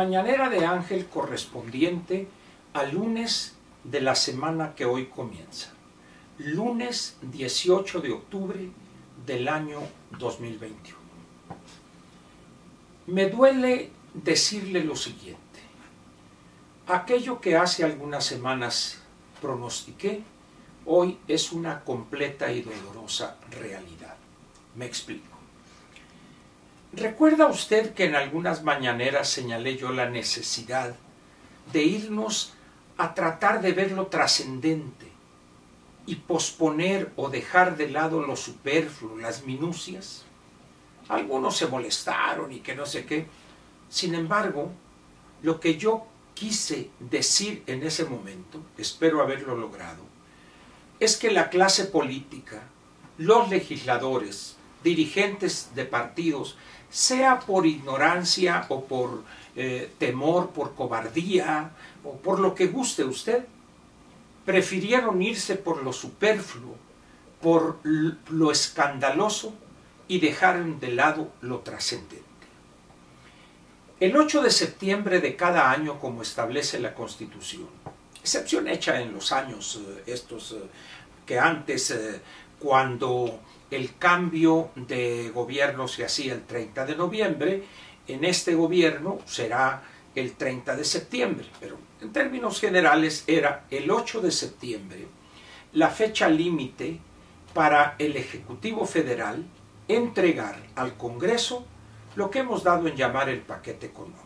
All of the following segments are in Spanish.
mañanera de Ángel correspondiente al lunes de la semana que hoy comienza, lunes 18 de octubre del año 2021. Me duele decirle lo siguiente. Aquello que hace algunas semanas pronostiqué, hoy es una completa y dolorosa realidad. Me explico. ¿Recuerda usted que en algunas mañaneras señalé yo la necesidad de irnos a tratar de ver lo trascendente y posponer o dejar de lado lo superfluo, las minucias? Algunos se molestaron y que no sé qué. Sin embargo, lo que yo quise decir en ese momento, espero haberlo logrado, es que la clase política, los legisladores, dirigentes de partidos, sea por ignorancia o por eh, temor, por cobardía o por lo que guste usted, prefirieron irse por lo superfluo, por lo escandaloso y dejaron de lado lo trascendente. El 8 de septiembre de cada año, como establece la Constitución, excepción hecha en los años eh, estos eh, que antes, cuando el cambio de gobierno se hacía el 30 de noviembre, en este gobierno será el 30 de septiembre, pero en términos generales era el 8 de septiembre la fecha límite para el Ejecutivo Federal entregar al Congreso lo que hemos dado en llamar el paquete económico.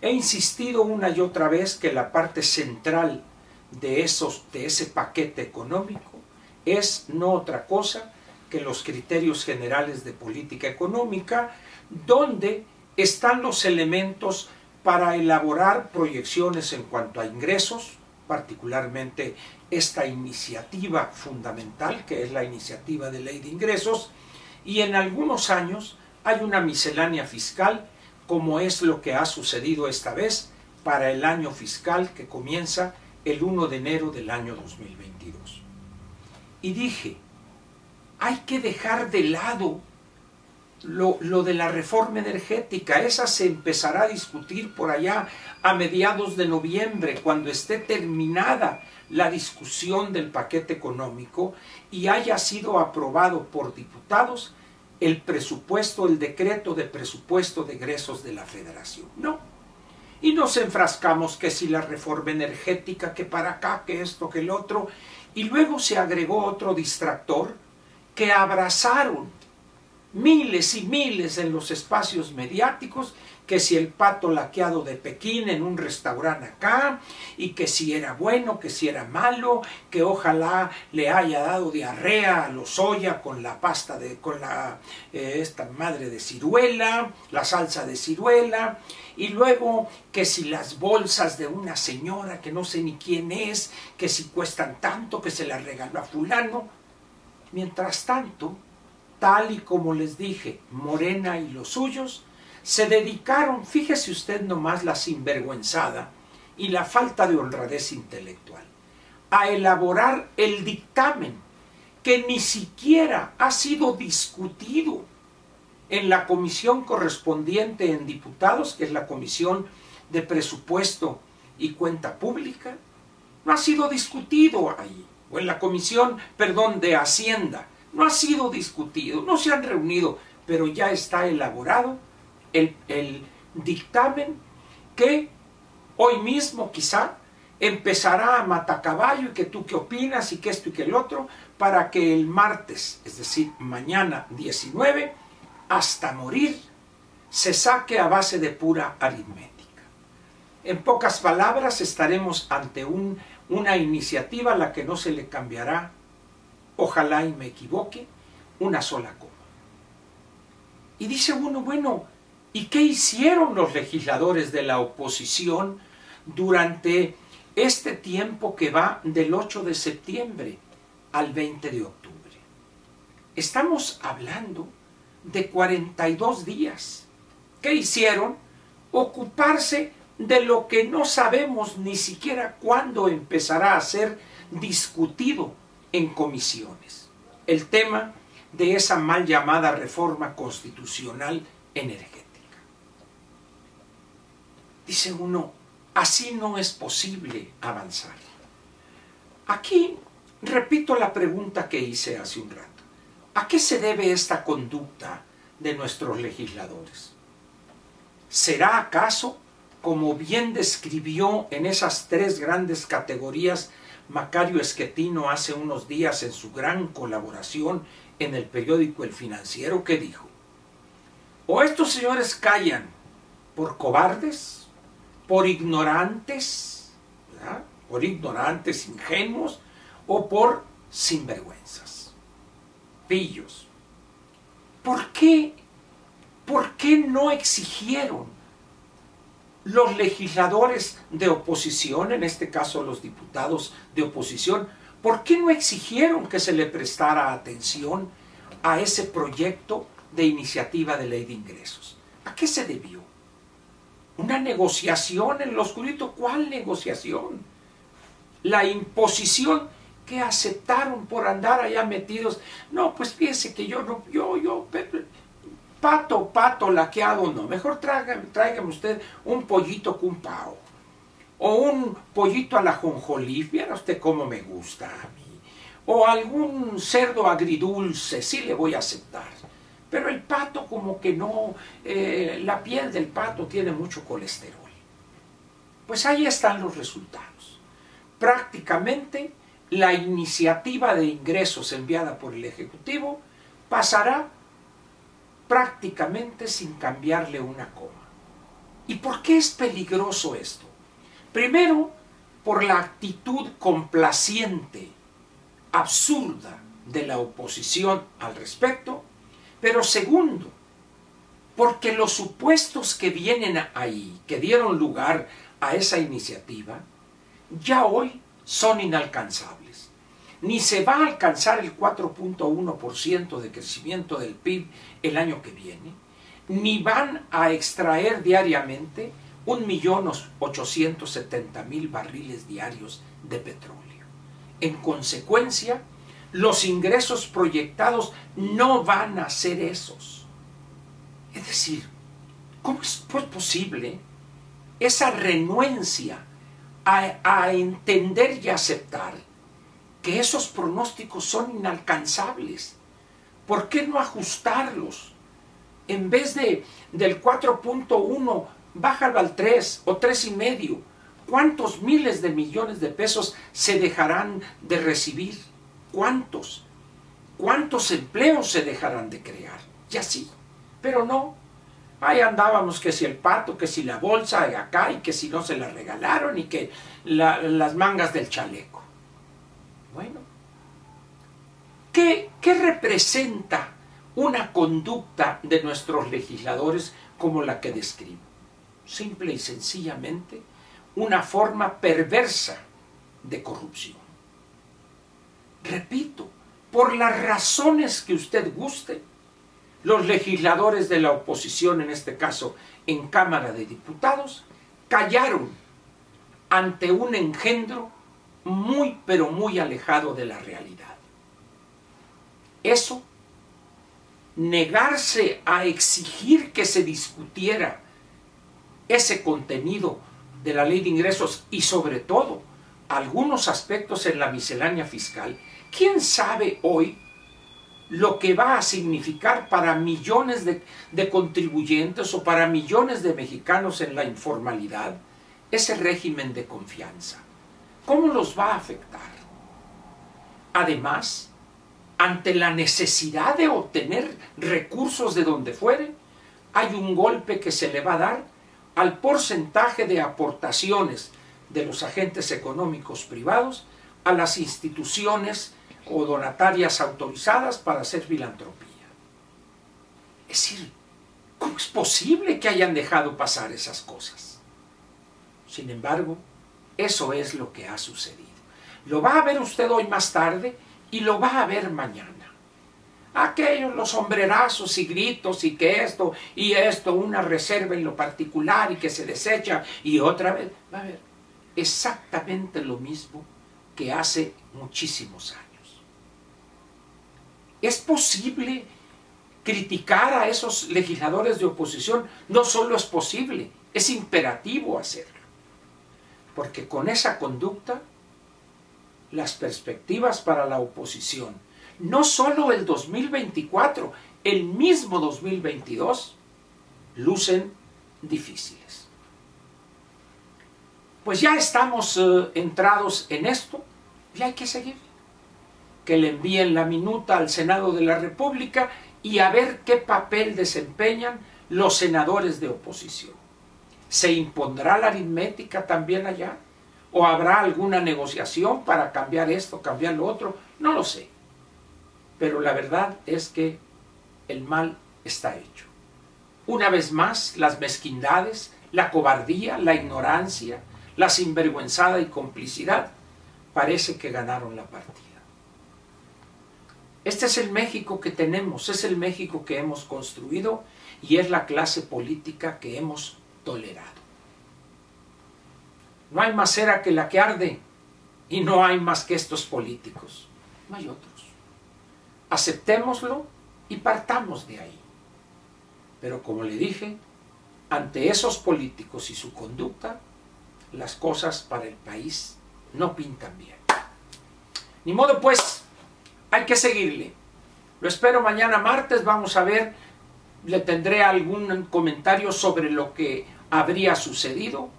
He insistido una y otra vez que la parte central de, esos, de ese paquete económico es no otra cosa que los criterios generales de política económica, donde están los elementos para elaborar proyecciones en cuanto a ingresos, particularmente esta iniciativa fundamental, que es la iniciativa de ley de ingresos, y en algunos años hay una miscelánea fiscal, como es lo que ha sucedido esta vez para el año fiscal que comienza el 1 de enero del año 2022 y dije, hay que dejar de lado lo, de la reforma energética, esa se empezará a discutir por allá a mediados de noviembre, cuando esté terminada la discusión del paquete económico y haya sido aprobado por diputados el presupuesto, el decreto de presupuesto de egresos de la federación. No. Y nos enfrascamos que si la reforma energética, que para acá, que esto, que el otro, y luego se agregó otro distractor que abrazaron miles y miles en los espacios mediáticos, que si el pato laqueado de Pekín en un restaurante acá, y que si era bueno, que si era malo, que ojalá le haya dado diarrea a los soya con la pasta de, con la, eh, esta madre de ciruela, la salsa de ciruela, y luego que si las bolsas de una señora que no sé ni quién es, que si cuestan tanto, que se las regaló a fulano. Mientras tanto, tal y como les dije, Morena y los suyos se dedicaron, fíjese usted nomás la sinvergüenzada y la falta de honradez intelectual, a elaborar el dictamen que ni siquiera ha sido discutido en la comisión correspondiente en diputados, que es la comisión de presupuesto y cuenta pública, no ha sido discutido ahí, o en la comisión, perdón, de Hacienda, no ha sido discutido, no se han reunido, pero ya está elaborado el, dictamen que hoy mismo quizá empezará a matacaballo y que tú qué opinas y que esto y que el otro, para que el martes, es decir, mañana 19, hasta morir, se saque a base de pura aritmética. En pocas palabras, estaremos ante un, una iniciativa a la que no se le cambiará, ojalá y me equivoque, una sola coma. Y dice uno, bueno, ¿y qué hicieron los legisladores de la oposición durante este tiempo que va del 8 de septiembre al 20 de octubre? Estamos hablando de 42 días. ¿Qué hicieron? Ocuparse de lo que no sabemos ni siquiera cuándo empezará a ser discutido en comisiones. El tema de esa mal llamada reforma constitucional energética. dice uno, así no es posible avanzar. Aquí repito la pregunta que hice hace un rato. ¿A qué se debe esta conducta de nuestros legisladores? ¿Será acaso, como bien describió en esas tres grandes categorías Macario Esquetino hace unos días en su gran colaboración en el periódico El Financiero, que dijo, o estos señores callan por cobardes, por ignorantes, por ignorantes ingenuos, o por sinvergüenzas, pillos. ¿Por qué, ¿Por qué no exigieron los legisladores de oposición, en este caso los diputados de oposición, ¿por qué no exigieron que se le prestara atención a ese proyecto de iniciativa de ley de ingresos? ¿A qué se debió? ¿Una negociación en lo oscurito? ¿Cuál negociación? La imposición que aceptaron por andar allá metidos. No, pues fíjese que yo no, yo, yo, pato, pato laqueado, no. Mejor tráigame, usted un pollito con pao. O un pollito a la jonjolí, viera usted cómo me gusta a mí. O algún cerdo agridulce, sí le voy a aceptar. Pero el pato como que no, eh, la piel del pato tiene mucho colesterol. Pues ahí están los resultados. Prácticamente la iniciativa de ingresos enviada por el Ejecutivo pasará prácticamente sin cambiarle una coma. ¿Y por qué es peligroso esto? Primero, por la actitud complaciente, absurda de la oposición al respecto, pero segundo, porque los supuestos que vienen ahí, que dieron lugar a esa iniciativa, ya hoy son inalcanzables. Ni se va a alcanzar el 4.1% de crecimiento del PIB el año que viene, ni van a extraer diariamente 1.870.000 barriles diarios de petróleo. En consecuencia, los ingresos proyectados no van a ser esos. Es decir, ¿cómo es posible esa renuencia a, entender y aceptar que esos pronósticos son inalcanzables. ¿Por qué no ajustarlos? En vez de del 4.1, bájalo al 3 o 3,5. ¿Cuántos miles de millones de pesos se dejarán de recibir? ¿Cuántos? ¿Cuántos empleos se dejarán de crear? Y así. Pero no, Ahí andábamos que si el pato, que si la bolsa de acá y que si no se la regalaron y que las mangas del chaleco. Bueno, ¿qué, ¿qué representa una conducta de nuestros legisladores como la que describo? Simple y sencillamente una forma perversa de corrupción. Repito, por las razones que usted guste, los legisladores de la oposición, en este caso en Cámara de Diputados, callaron ante un engendro muy pero muy alejado de la realidad. Eso, negarse a exigir que se discutiera ese contenido de la ley de ingresos y sobre todo algunos aspectos en la miscelánea fiscal, ¿quién sabe hoy lo que va a significar para millones de, contribuyentes o para millones de mexicanos en la informalidad ese régimen de confianza. ¿Cómo los va a afectar? Además, ante la necesidad de obtener recursos de donde fuere, hay un golpe que se le va a dar al porcentaje de aportaciones de los agentes económicos privados a las instituciones o donatarias autorizadas para hacer filantropía. Es decir, ¿cómo es posible que hayan dejado pasar esas cosas? Sin embargo, eso es lo que ha sucedido. Lo va a ver usted hoy más tarde y lo va a ver mañana. Aquellos, los sombrerazos y gritos y que esto y esto, una reserva en lo particular y que se desecha y otra vez, va a ver exactamente lo mismo que hace muchísimos años. ¿Es posible criticar a esos legisladores de oposición? No solo es posible, Es imperativo hacerlo. Porque con esa conducta, las perspectivas para la oposición, no solo el 2024, el mismo 2022, lucen difíciles. Pues ya estamos eh, entrados en esto y hay que seguir. Que le envíen la minuta al Senado de la República y a ver qué papel desempeñan los senadores de oposición. ¿Se impondrá la aritmética también allá? ¿O habrá alguna negociación para cambiar esto, cambiar lo otro? No lo sé. Pero la verdad es que el mal está hecho. Una vez más, las mezquindades, la cobardía, la ignorancia, la sinvergüenzada y complicidad parece que ganaron la partida. Este es el México que tenemos, es el México que hemos construido y es la clase política que hemos tolerado. No hay más cera que la que arde y no hay más que estos políticos. No hay otros. Aceptémoslo y partamos de ahí. Pero como le dije, ante esos políticos y su conducta, las cosas para el país no pintan bien. Ni modo pues, hay que seguirle. Lo espero mañana martes, vamos a ver, le tendré algún comentario sobre lo que habría sucedido,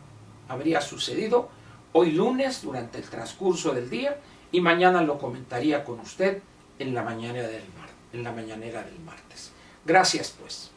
habría sucedido hoy lunes durante el transcurso del día y mañana lo comentaría con usted en la mañana del mañanera del martes. Gracias pues.